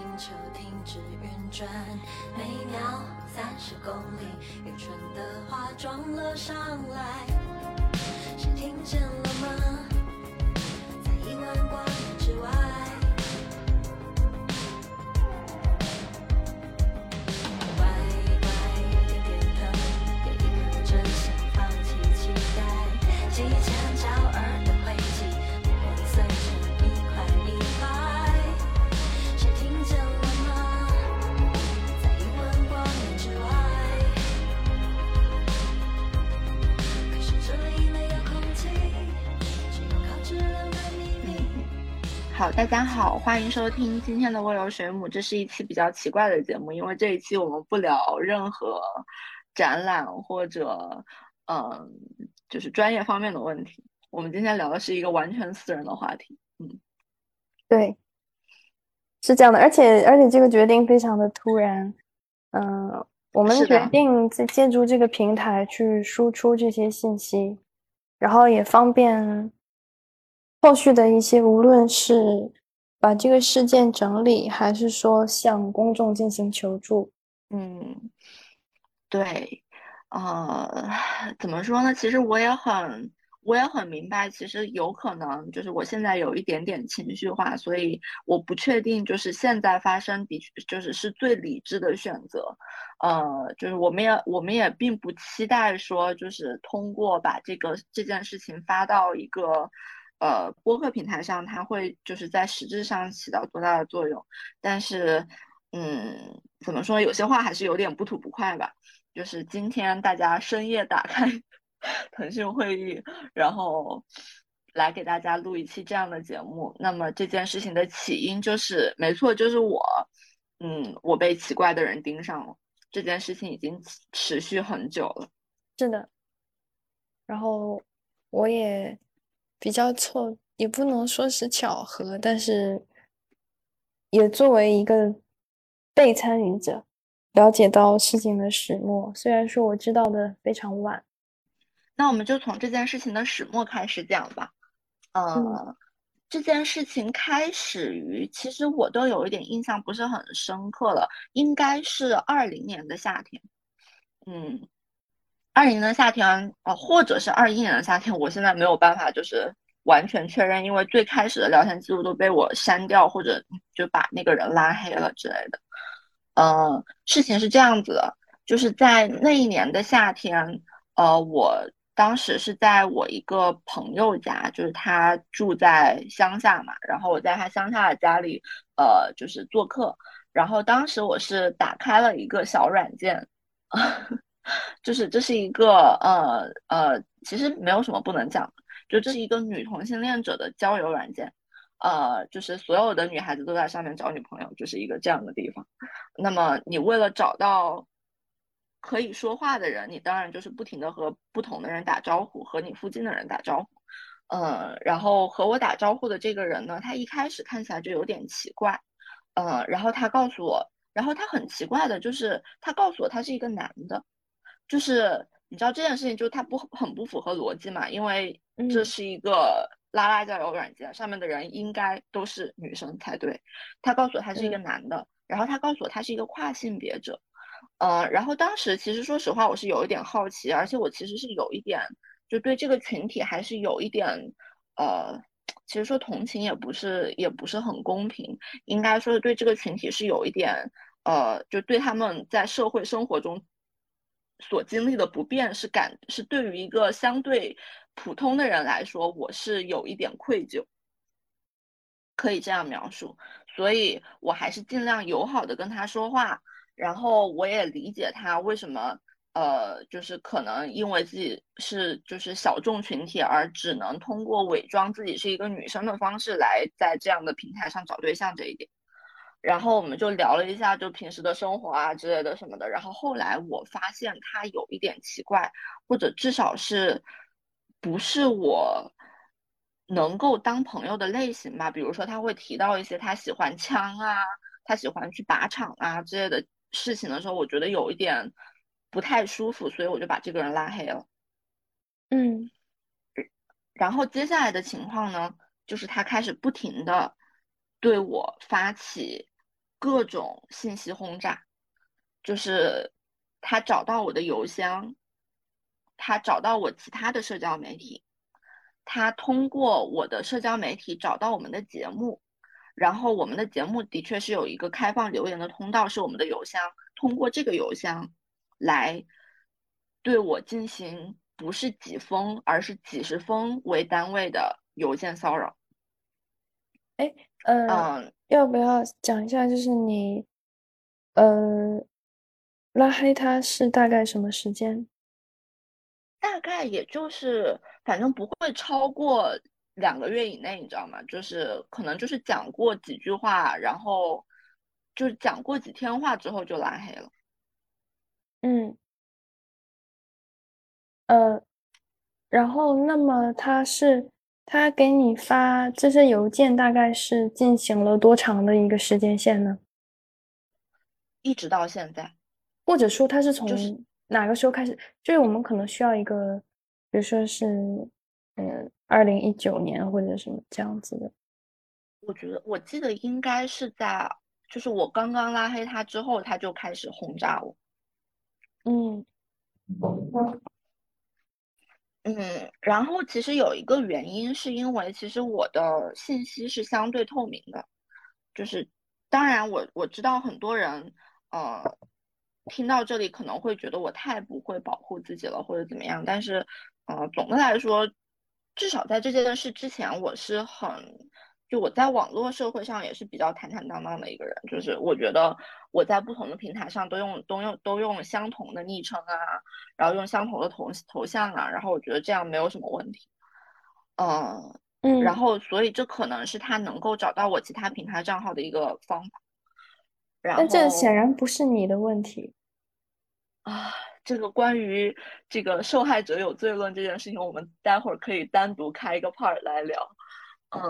星球停止运转，每秒三十公里，愚蠢的话撞了上来，谁听见了吗？大家好，欢迎收听今天的温柔水母。这是一期比较奇怪的节目，因为这一期我们不聊任何展览或者嗯，就是专业方面的问题。我们今天聊的是一个完全私人的话题。嗯对，是这样的，而且而且这个决定非常的突然，嗯、我们决定在借助这个平台去输出这些信息，然后也方便后续的一些，无论是把这个事件整理，还是说向公众进行求助。嗯，对，呃，怎么说呢？其实我也很，我也很明白，其实有可能就是我现在有一点点情绪化，所以我不确定，就是现在发生的确就是是最理智的选择。呃，就是我们也我们也并不期待说，就是通过把这个这件事情发到一个呃播客平台上，它会就是在实质上起到多大的作用。但是，嗯，怎么说？有些话还是有点不吐不快吧。就是今天大家深夜打开 腾讯会议，然后来给大家录一期这样的节目。那么这件事情的起因就是，没错，就是我，嗯，我被奇怪的人盯上了。这件事情已经持续很久了。是的，然后我也比较凑，也不能说是巧合，但是也作为一个被参与者，了解到事情的始末。虽然说我知道的非常晚，那我们就从这件事情的始末开始讲吧。呃，嗯这件事情开始于，其实我都有一点印象不是很深刻了，应该是二零年的夏天。嗯，二零年的夏天，呃，或者是二一年的夏天，我现在没有办法就是完全确认，因为最开始的聊天记录都被我删掉，或者就把那个人拉黑了之类的。呃，事情是这样子的，就是在那一年的夏天，呃，我当时是在我一个朋友家，就是他住在乡下嘛，然后我在他乡下的家里，呃，就是做客，然后当时我是打开了一个小软件，就是这是一个呃呃，其实没有什么不能讲，就这是一个女同性恋者的交友软件。呃，就是所有的女孩子都在上面找女朋友，就是一个这样的地方。那么你为了找到可以说话的人，你当然就是不停的和不同的人打招呼，和你附近的人打招呼。嗯，然后和我打招呼的这个人呢，他一开始看起来就有点奇怪。嗯，然后他告诉我，然后他很奇怪的就是他告诉我他是一个男的，就是你知道这件事情就是他不很不符合逻辑嘛，因为这嗯是一个拉拉交友软件，上面的人应该都是女生才对。他告诉我他是一个嗯男的，然后他告诉我他是一个跨性别者。呃，然后当时其实说实话，我是有一点好奇，而且我其实是有一点就对这个群体还是有一点呃，其实说同情也不是也不是很公平，应该说是对这个群体是有一点呃，就对他们在社会生活中所经历的不便是感是对于一个相对普通的人来说，我是有一点愧疚，可以这样描述，所以我还是尽量友好的跟他说话。然后我也理解他为什么，呃，就是可能因为自己是就是小众群体，而只能通过伪装自己是一个女生的方式来在这样的平台上找对象这一点。然后我们就聊了一下，就平时的生活啊之类的什么的。然后后来我发现他有一点奇怪，或者至少是不是我能够当朋友的类型吧。比如说他会提到一些他喜欢枪啊，他喜欢去靶场啊之类的事情的时候，我觉得有一点不太舒服，所以我就把这个人拉黑了。嗯然后接下来的情况呢，就是他开始不停的对我发起各种信息轰炸，就是他找到我的邮箱，他找到我其他的社交媒体，他通过我的社交媒体找到我们的节目，然后我们的节目的确是有一个开放留言的通道，是我们的邮箱，通过这个邮箱来对我进行不是几封，而是几十封为单位的邮件骚扰。哎，呃，嗯，要不要讲一下，就是你，呃，拉黑他是大概什么时间？大概也就是，反正不会超过两个月以内，你知道吗？就是可能就是讲过几句话，然后就是讲过几天话之后就拉黑了。嗯，呃，然后那么他是他给你发这些邮件，大概是进行了多长的一个时间线呢？一直到现在，或者说他是从哪个时候开始？就是我们可能需要一个，比如说是，嗯，二零一九年或者什么这样子的。我觉得我记得应该是在，就是我刚刚拉黑他之后，他就开始轰炸我。嗯嗯，然后其实有一个原因，是因为其实我的信息是相对透明的，就是当然我我知道很多人呃听到这里可能会觉得我太不会保护自己了或者怎么样，但是呃总的来说，至少在这件事之前，我是很就我在网络社会上也是比较坦坦荡荡的一个人，就是我觉得我在不同的平台上都用都用都用相同的昵称啊。然后用相同的头头像啊，然后我觉得这样没有什么问题。嗯，嗯，然后所以这可能是他能够找到我其他平台账号的一个方法。然后但这显然不是你的问题。啊，这个关于这个受害者有罪论这件事情，我们待会儿可以单独开一个 part 来聊。嗯，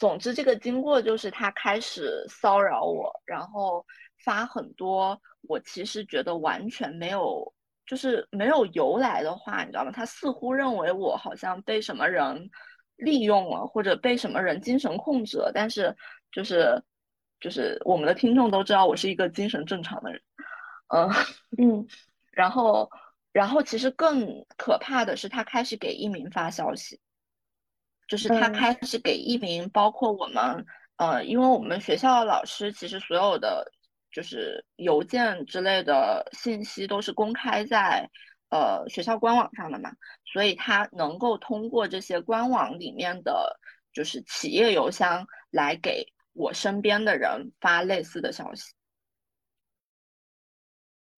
总之这个经过就是他开始骚扰我，然后发很多我其实觉得完全没有。就是没有由来的话，你知道吗？他似乎认为我好像被什么人利用了，或者被什么人精神控制了。但是，就是就是我们的听众都知道我是一个精神正常的人，嗯嗯，然后然后其实更可怕的是，他开始给一鸣发消息，就是他嗯开始给一名，包括我们呃，因为我们学校老师其实所有的。就是邮件之类的信息都是公开在呃学校官网上的嘛，所以他能够通过这些官网里面的就是企业邮箱来给我身边的人发类似的消息。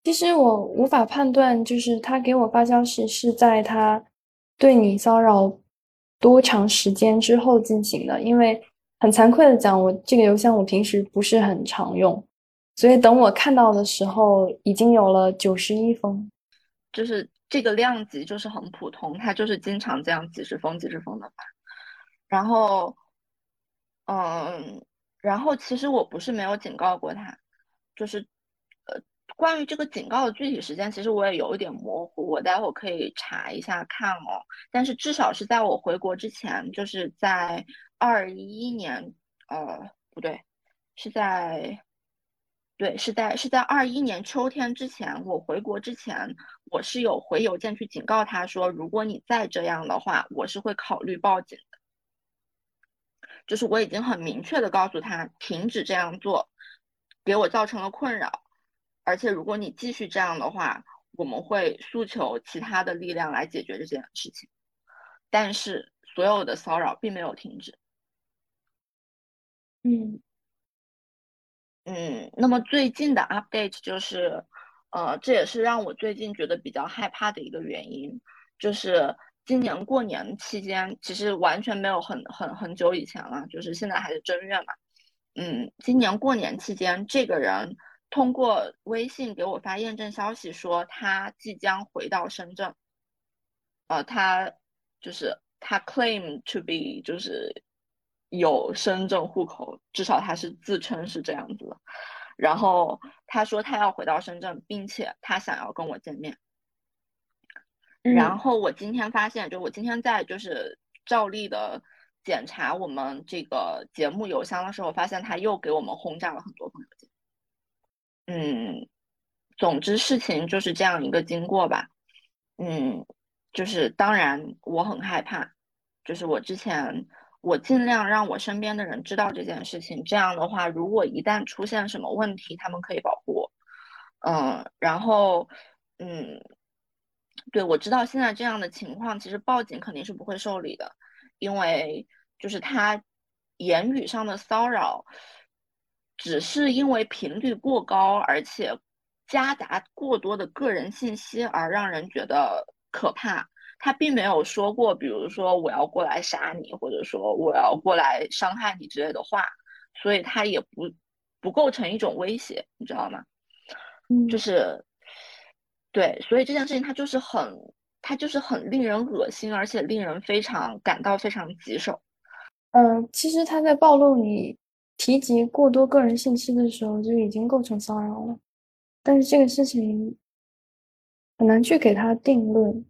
其实我无法判断，就是他给我发消息是在他对你骚扰多长时间之后进行的，因为很惭愧的讲，我这个邮箱我平时不是很常用。所以等我看到的时候，已经有了九十一封，就是这个量级就是很普通，它就是经常这样几十封、几十封的发。然后，嗯，然后其实我不是没有警告过他，就是，关于这个警告的具体时间，其实我也有一点模糊，我待会可以查一下看哦。但是至少是在我回国之前，就是在二一年，呃，不对，是在。对，是在是在二一年秋天之前，我回国之前，我是有回邮件去警告他说，如果你再这样的话，我是会考虑报警的。就是我已经很明确的告诉他，停止这样做，给我造成了困扰，而且如果你继续这样的话，我们会诉求其他的力量来解决这件事情。但是所有的骚扰并没有停止。嗯。嗯，那么最近的 update 就是，呃，这也是让我最近觉得比较害怕的一个原因，就是今年过年期间，其实完全没有很很很久以前了，就是现在还是正月嘛，嗯，今年过年期间，这个人通过微信给我发验证消息说他即将回到深圳，呃，他就是他 claim to be 就是。有深圳户口，至少他是自称是这样子的。然后他说他要回到深圳，并且他想要跟我见面。嗯、然后我今天发现，就我今天在就是照例的检查我们这个节目邮箱的时候，发现他又给我们轰炸了很多。嗯，总之事情就是这样一个经过吧。嗯，就是当然我很害怕，就是我之前我尽量让我身边的人知道这件事情，这样的话，如果一旦出现什么问题，他们可以保护我。嗯，然后嗯，对我知道现在这样的情况，其实报警肯定是不会受理的，因为就是他言语上的骚扰。只是因为频率过高，而且夹杂过多的个人信息而让人觉得可怕。他并没有说过，比如说我要过来杀你，或者说我要过来伤害你之类的话，所以他也不不构成一种威胁，你知道吗？嗯，就是对，所以这件事情它就是很，它就是很令人恶心，而且令人非常感到非常棘手。嗯，其实他在暴露你。提及过多个人信息的时候，就已经构成骚扰了。但是这个事情很难去给他定论。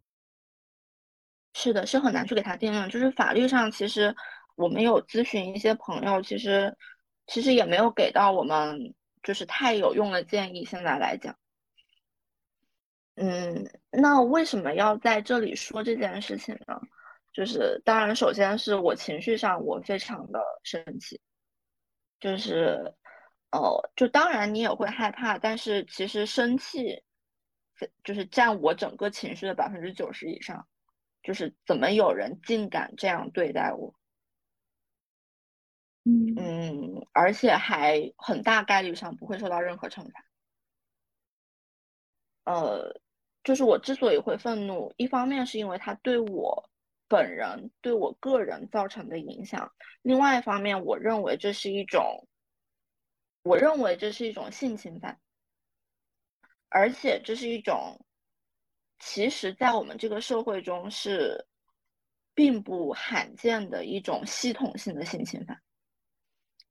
是的，是很难去给他定论。就是法律上，其实我们有咨询一些朋友，其实其实也没有给到我们就是太有用的建议。现在来讲，嗯，那为什么要在这里说这件事情呢？就是当然，首先是我情绪上我非常的生气。就是，哦，就当然你也会害怕，但是其实生气，就是占我整个情绪的百分之九十以上。就是怎么有人竟敢这样对待我？嗯嗯，而且还很大概率上不会受到任何惩罚。呃，就是我之所以会愤怒，一方面是因为他对我。本人对我个人造成的影响。另外一方面，我认为这是一种，我认为这是一种性侵犯，而且这是一种，其实，在我们这个社会中是并不罕见的一种系统性的性侵犯，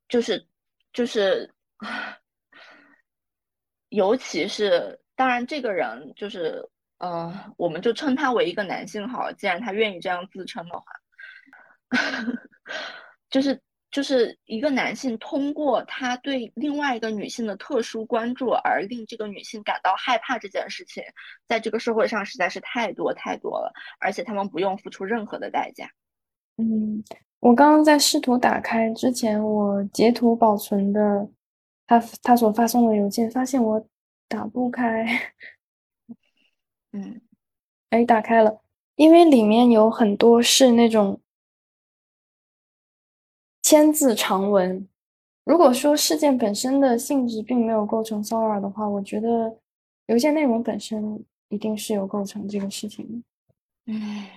就是就是，尤其是，当然，这个人就是。嗯，我们就称他为一个男性好。既然他愿意这样自称的话，就是就是一个男性通过他对另外一个女性的特殊关注而令这个女性感到害怕这件事情，在这个社会上实在是太多太多了，而且他们不用付出任何的代价。嗯，我刚刚在试图打开之前我截图保存的他他所发送的邮件，发现我打不开。嗯，哎，打开了，因为里面有很多是那种千字长文。如果说事件本身的性质并没有构成骚扰的话，我觉得邮件内容本身一定是有构成这个事情的。嗯，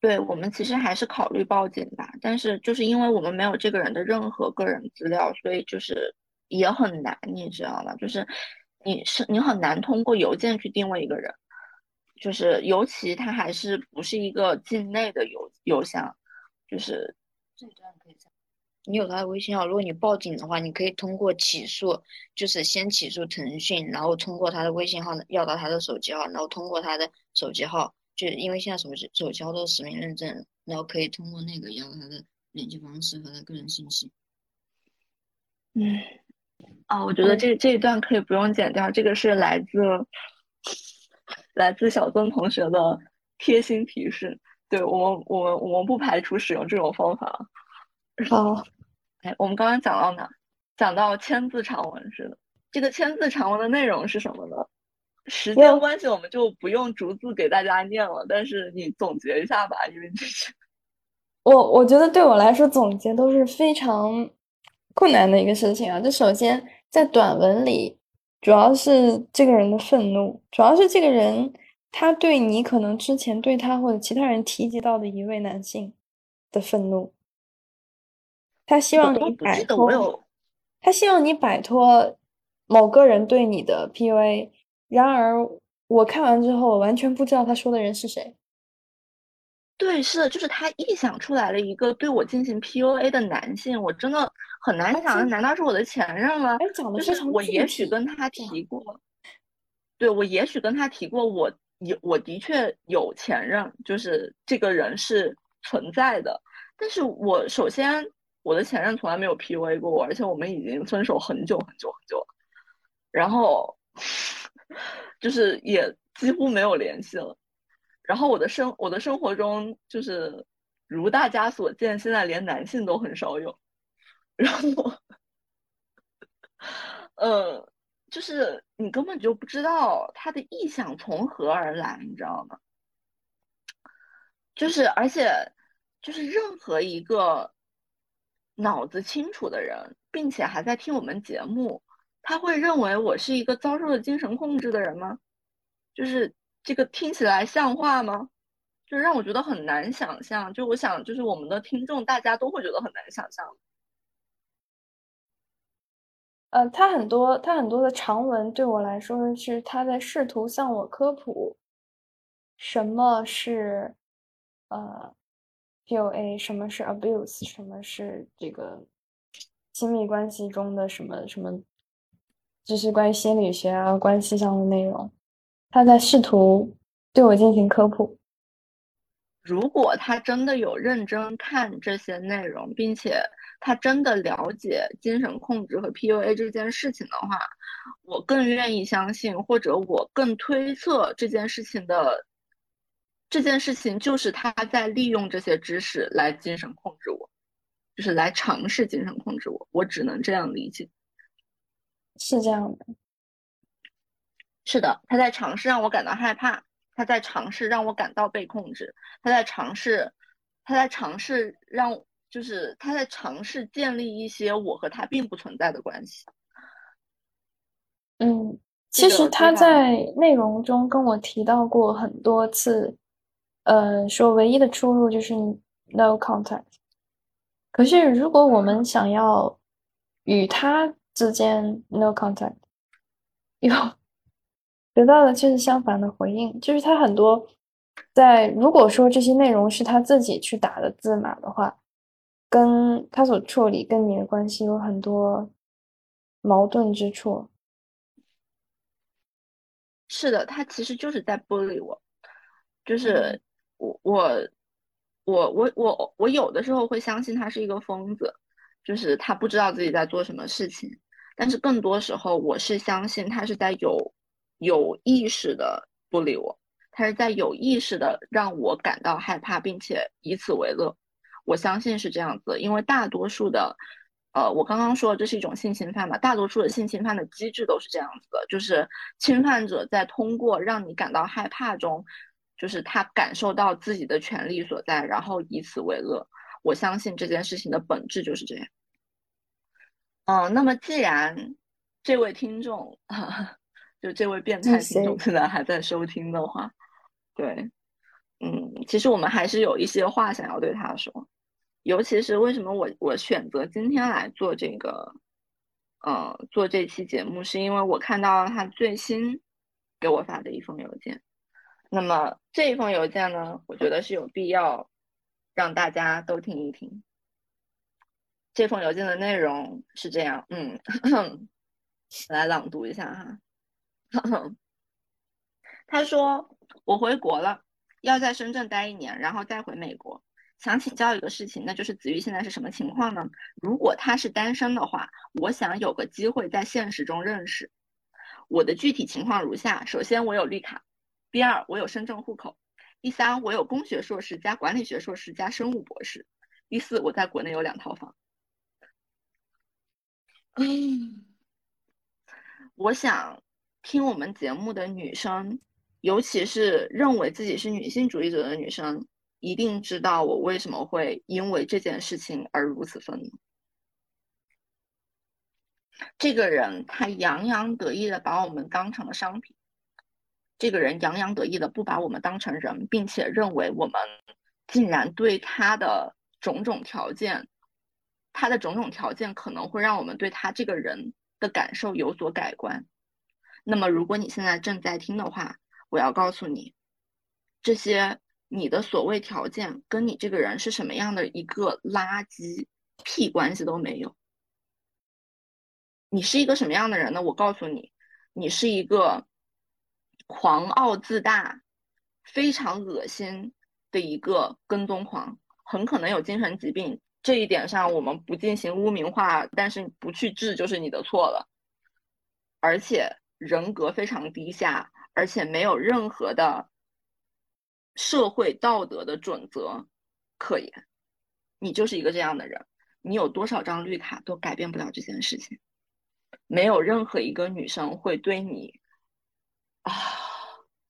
对我们其实还是考虑报警吧，但是就是因为我们没有这个人的任何个人资料，所以就是也很难，你知道吗？就是你是你很难通过邮件去定位一个人。就是尤其它还是不是一个境内的邮邮箱，就是这段可以在你有他的微信号，如果你报警的话，你可以通过起诉，就是先起诉腾讯，然后通过他的微信号要到他的手机号，然后通过他的手机号，就因为现在手机手机号都是实名认证，然后可以通过那个要到他的联系方式和他个人信息。嗯，啊，我觉得这这一段可以不用剪掉，这个是来自。来自小曾同学的贴心提示，对我们，我们，我们不排除使用这种方法。好，哎，我们刚刚讲到哪？讲到千字长文是的。这个千字长文的内容是什么呢？时间关系，我们就不用逐字给大家念了。但是你总结一下吧，因为这是 我，我觉得对我来说总结都是非常困难的一个事情啊。就首先在短文里。主要是这个人的愤怒，主要是这个人他对你可能之前对他或者其他人提及到的一位男性的愤怒，他希望你摆脱，他希望你摆脱某个人对你的 PUA。然而我看完之后，完全不知道他说的人是谁。对，是的，就是他臆想出来了一个对我进行 PUA 的男性，我真的很难想，难道是我的前任吗？就是我也许跟他提过，对我也许跟他提过，我有我的确有前任，就是这个人是存在的，但是我首先我的前任从来没有 PUA 过我，而且我们已经分手很久很久很久了，然后 就是也几乎没有联系了。然后我的生我的生活中就是如大家所见，现在连男性都很少有。然后，呃，就是你根本就不知道他的意向从何而来，你知道吗？就是而且就是任何一个脑子清楚的人，并且还在听我们节目，他会认为我是一个遭受了精神控制的人吗？就是这个听起来像话吗？就让我觉得很难想象。就我想，就是我们的听众大家都会觉得很难想象。呃，他很多他很多的长文对我来说是他在试图向我科普什么是呃 PUA，什么是 abuse，什么是这个亲密关系中的什么什么，就是关于心理学啊关系上的内容，他在试图对我进行科普。如果他真的有认真看这些内容，并且他真的了解精神控制和 PUA 这件事情的话，我更愿意相信，或者我更推测这件事情的这件事情就是他在利用这些知识来精神控制我，就是来尝试精神控制我。我只能这样理解。是这样的，是的，他在尝试让我感到害怕。他在尝试让我感到被控制，他在尝试，他在尝试让，就是他在尝试建立一些我和他并不存在的关系。嗯，其实他在内容中跟我提到过很多次，呃，说唯一的出路就是 no contact。可是如果我们想要与他之间 no contact，有。得到的却是相反的回应，就是他很多在如果说这些内容是他自己去打的字码的话，跟他所处理跟你的关系有很多矛盾之处。是的，他其实就是在玻璃我，就是我我我我我我有的时候会相信他是一个疯子，就是他不知道自己在做什么事情，但是更多时候我是相信他是在有。有意识的不理我，他是在有意识的让我感到害怕，并且以此为乐。我相信是这样子，因为大多数的，呃，我刚刚说这是一种性侵犯嘛，大多数的性侵犯的机制都是这样子的，就是侵犯者在通过让你感到害怕中，就是他感受到自己的权利所在，然后以此为乐。我相信这件事情的本质就是这样。嗯，那么既然这位听众。就这位变态听众现在还在收听的话，对，嗯，其实我们还是有一些话想要对他说，尤其是为什么我我选择今天来做这个，呃，做这期节目，是因为我看到了他最新给我发的一封邮件。那么这一封邮件呢，我觉得是有必要让大家都听一听。这封邮件的内容是这样，嗯，来朗读一下哈。他说：“我回国了，要在深圳待一年，然后再回美国。想请教一个事情，那就是子玉现在是什么情况呢？如果他是单身的话，我想有个机会在现实中认识。我的具体情况如下：首先，我有绿卡；第二，我有深圳户口；第三，我有工学硕士加管理学硕士加生物博士；第四，我在国内有两套房。嗯，我想。”听我们节目的女生，尤其是认为自己是女性主义者的女生，一定知道我为什么会因为这件事情而如此愤怒。这个人他洋洋得意的把我们当成了商品，这个人洋洋得意的不把我们当成人，并且认为我们竟然对他的种种条件，他的种种条件可能会让我们对他这个人的感受有所改观。那么，如果你现在正在听的话，我要告诉你，这些你的所谓条件跟你这个人是什么样的一个垃圾屁关系都没有。你是一个什么样的人呢？我告诉你，你是一个狂傲自大、非常恶心的一个跟踪狂，很可能有精神疾病。这一点上，我们不进行污名化，但是不去治就是你的错了。而且人格非常低下，而且没有任何的社会道德的准则可言。你就是一个这样的人，你有多少张绿卡都改变不了这件事情。没有任何一个女生会对你啊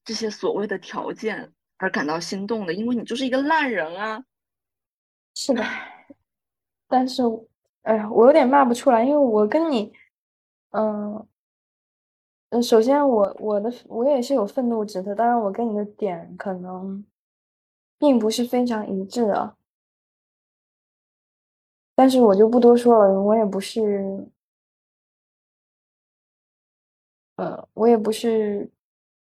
这些所谓的条件而感到心动的，因为你就是一个烂人啊。是的，但是，哎呀，我有点骂不出来，因为我跟你，嗯，嗯，首先我我的我也是有愤怒值的，当然我跟你的点可能并不是非常一致啊，但是我就不多说了，我也不是，呃，我也不是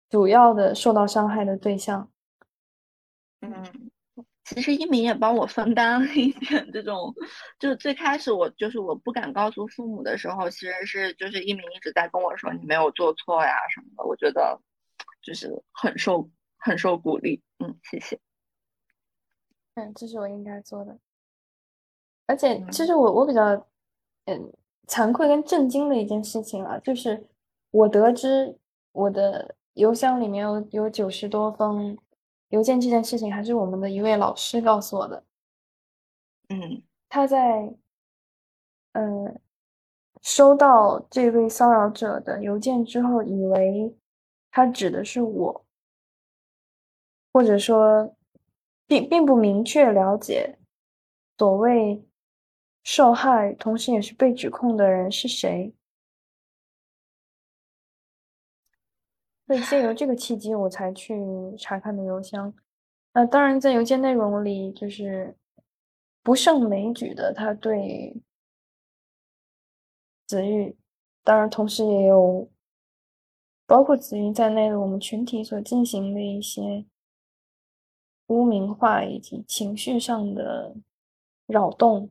主要的受到伤害的对象，嗯。其实一鸣也帮我分担了一点这种，就是最开始我就是我不敢告诉父母的时候，其实是就是一鸣一直在跟我说你没有做错呀什么的，我觉得就是很受很受鼓励，嗯，谢谢。嗯，这是我应该做的。而且其实我我比较嗯惭愧跟震惊的一件事情啊，就是我得知我的邮箱里面有有九十多封。邮件这件事情还是我们的一位老师告诉我的。嗯，他在嗯收到这位骚扰者的邮件之后，以为他指的是我，或者说并并不明确了解所谓受害，同时也是被指控的人是谁。所以借由这个契机，我才去查看的邮箱。那当然，在邮件内容里，就是不胜枚举的，他对子玉，当然同时也有包括子玉在内的我们群体所进行的一些污名化以及情绪上的扰动。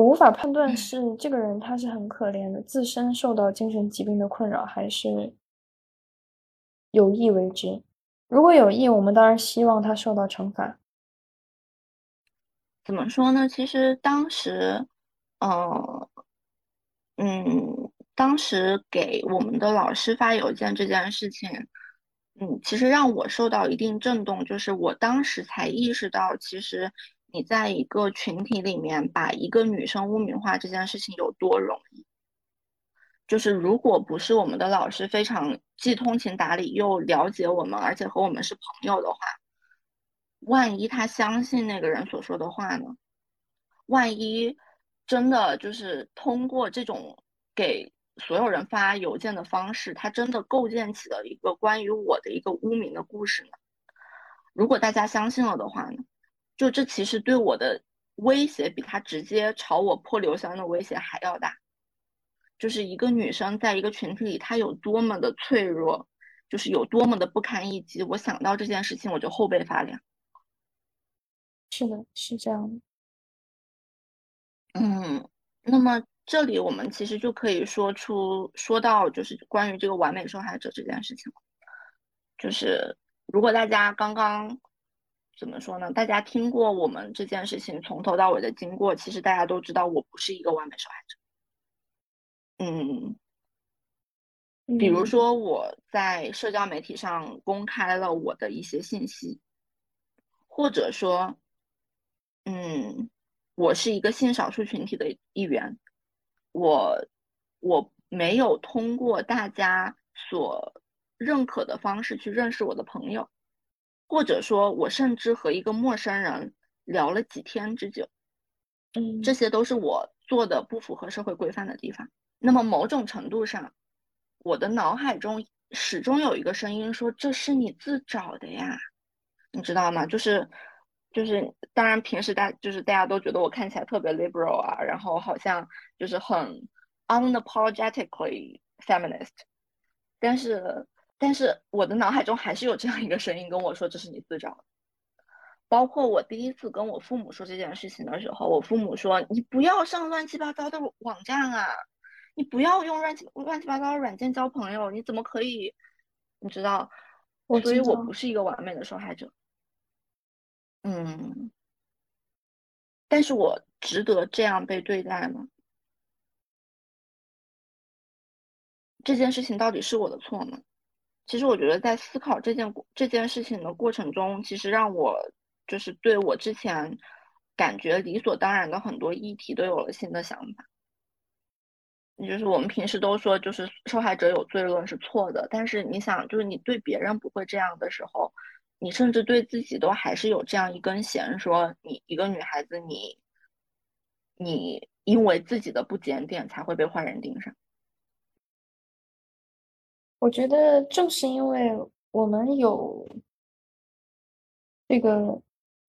我无法判断是这个人他是很可怜的，自身受到精神疾病的困扰，还是有意为之。如果有意，我们当然希望他受到惩罚。怎么说呢？其实当时，嗯嗯，当时给我们的老师发邮件这件事情，嗯，其实让我受到一定震动，就是我当时才意识到，其实。你在一个群体里面把一个女生污名化这件事情有多容易？就是如果不是我们的老师非常既通情达理又了解我们，而且和我们是朋友的话，万一他相信那个人所说的话呢？万一真的就是通过这种给所有人发邮件的方式，他真的构建起了一个关于我的一个污名的故事呢？如果大家相信了的话呢？就这其实对我的威胁比他直接朝我泼硫酸的威胁还要大。就是一个女生在一个群体里，她有多么的脆弱，就是有多么的不堪一击。我想到这件事情，我就后背发凉。是的，是这样的。嗯，那么这里我们其实就可以说出说到，就是关于这个完美受害者这件事情。就是如果大家刚刚。怎么说呢？大家听过我们这件事情从头到尾的经过，其实大家都知道我不是一个完美受害者。嗯，比如说我在社交媒体上公开了我的一些信息，或者说，嗯，我是一个性少数群体的一员，我我没有通过大家所认可的方式去认识我的朋友。或者说，我甚至和一个陌生人聊了几天之久，嗯，这些都是我做的不符合社会规范的地方。那么，某种程度上，我的脑海中始终有一个声音说：“这是你自找的呀，你知道吗？”就是，就是，当然平时大就是大家都觉得我看起来特别 liberal 啊，然后好像就是很 unapologetically feminist，但是。但是我的脑海中还是有这样一个声音跟我说：“这是你自找的。”包括我第一次跟我父母说这件事情的时候，我父母说：“你不要上乱七八糟的网站啊，你不要用乱七乱七八糟的软件交朋友，你怎么可以？你知道？所以我不是一个完美的受害者。嗯，但是我值得这样被对待吗？这件事情到底是我的错吗？其实我觉得在思考这件这件事情的过程中，其实让我就是对我之前感觉理所当然的很多议题都有了新的想法。就是我们平时都说，就是受害者有罪论是错的，但是你想，就是你对别人不会这样的时候，你甚至对自己都还是有这样一根弦，说你一个女孩子，你你因为自己的不检点才会被坏人盯上。我觉得正是因为我们有这个，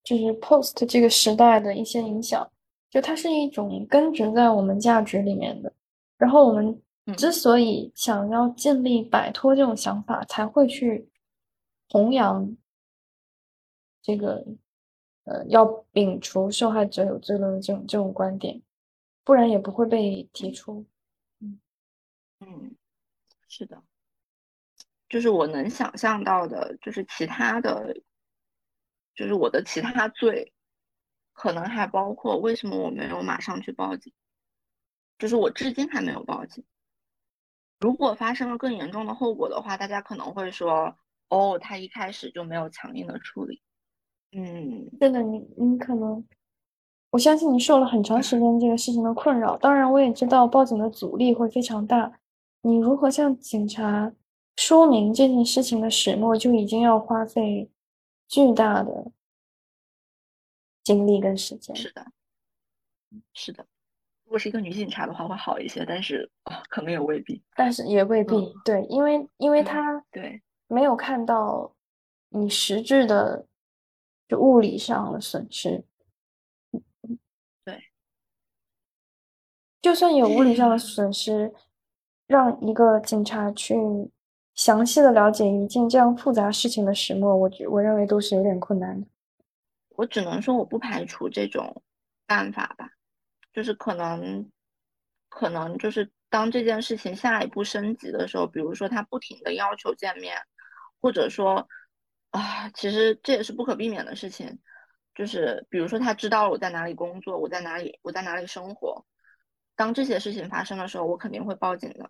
就是 post 这个时代的一些影响，就它是一种根植在我们价值里面的。然后我们之所以想要尽力摆脱这种想法，才会去弘扬这个呃要摒除受害者有罪论的这种这种观点，不然也不会被提出。嗯嗯，是的。就是我能想象到的，就是其他的，就是我的其他罪，可能还包括为什么我没有马上去报警，就是我至今还没有报警。如果发生了更严重的后果的话，大家可能会说，哦，他一开始就没有强硬的处理。嗯，真的，你你可能，我相信你受了很长时间这个事情的困扰。当然，我也知道报警的阻力会非常大。你如何向警察？说明这件事情的始末就已经要花费巨大的精力跟时间。是的，是的。如果是一个女警察的话，会好一些，但是啊，可能也未必。但是也未必，对，因为因为他对没有看到你实质的就物理上的损失。对，就算有物理上的损失，让一个警察去。详细的了解一件这样复杂事情的始末，我觉我认为都是有点困难的。我只能说，我不排除这种办法吧，就是可能，可能就是当这件事情下一步升级的时候，比如说他不停的要求见面，或者说，啊，其实这也是不可避免的事情，就是比如说他知道了我在哪里工作，我在哪里，我在哪里生活，当这些事情发生的时候，我肯定会报警的。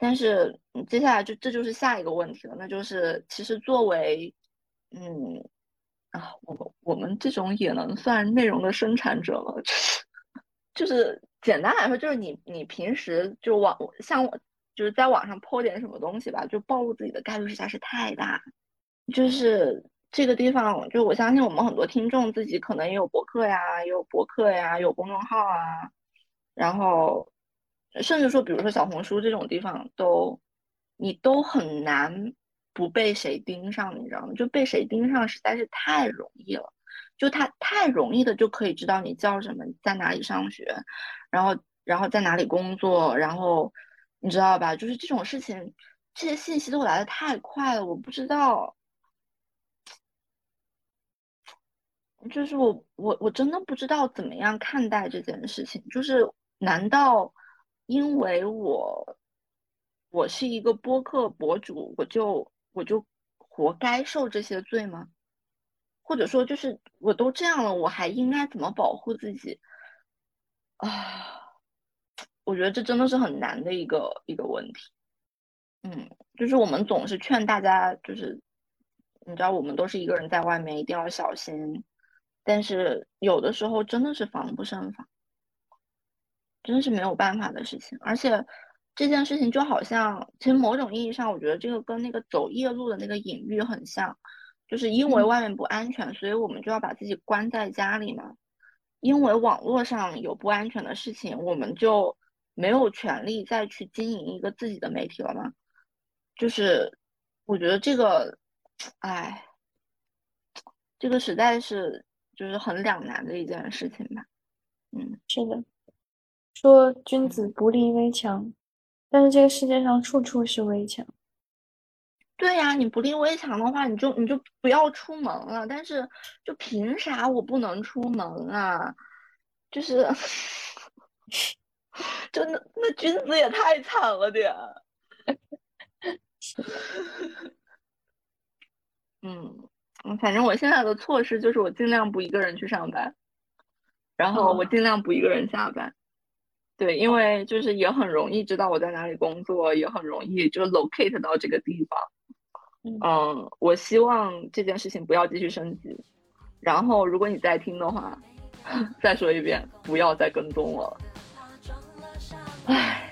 但是，接下来就这就是下一个问题了，那就是其实作为，嗯，啊，我们我们这种也能算内容的生产者了，就是就是简单来说，就是你你平时就网像我就是在网上泼点什么东西吧，就暴露自己的概率实在是太大，就是这个地方，就我相信我们很多听众自己可能也有博客呀，也有博客呀，有公众号啊，然后。甚至说，比如说小红书这种地方，都你都很难不被谁盯上，你知道吗？就被谁盯上实在是太容易了，就他太容易的就可以知道你叫什么，在哪里上学，然后然后在哪里工作，然后你知道吧？就是这种事情，这些信息都来的太快了，我不知道，就是我我我真的不知道怎么样看待这件事情，就是难道？因为我我是一个播客博主，我就我就活该受这些罪吗？或者说，就是我都这样了，我还应该怎么保护自己啊？我觉得这真的是很难的一个一个问题。嗯，就是我们总是劝大家，就是你知道，我们都是一个人在外面，一定要小心。但是有的时候真的是防不胜防。真是没有办法的事情，而且这件事情就好像，其实某种意义上，我觉得这个跟那个走夜路的那个隐喻很像，就是因为外面不安全，所以我们就要把自己关在家里嘛。因为网络上有不安全的事情，我们就没有权利再去经营一个自己的媒体了吗？就是我觉得这个，哎，这个实在是就是很两难的一件事情吧。嗯，是的。说君子不立危墙但是这个世界上处处是危墙。对呀你不立危墙的话你就你就不要出门了。但是就凭啥我不能出门啊？就是 就那那君子也太惨了点 嗯反正我现在的措施就是我尽量不一个人去上班然后我尽量不一个人下班。对，因为就是也很容易知道我在哪里工作，也很容易就 locate 到这个地方。嗯，我希望这件事情不要继续升级。然后，如果你在听的话，再说一遍，不要再跟踪我了。唉。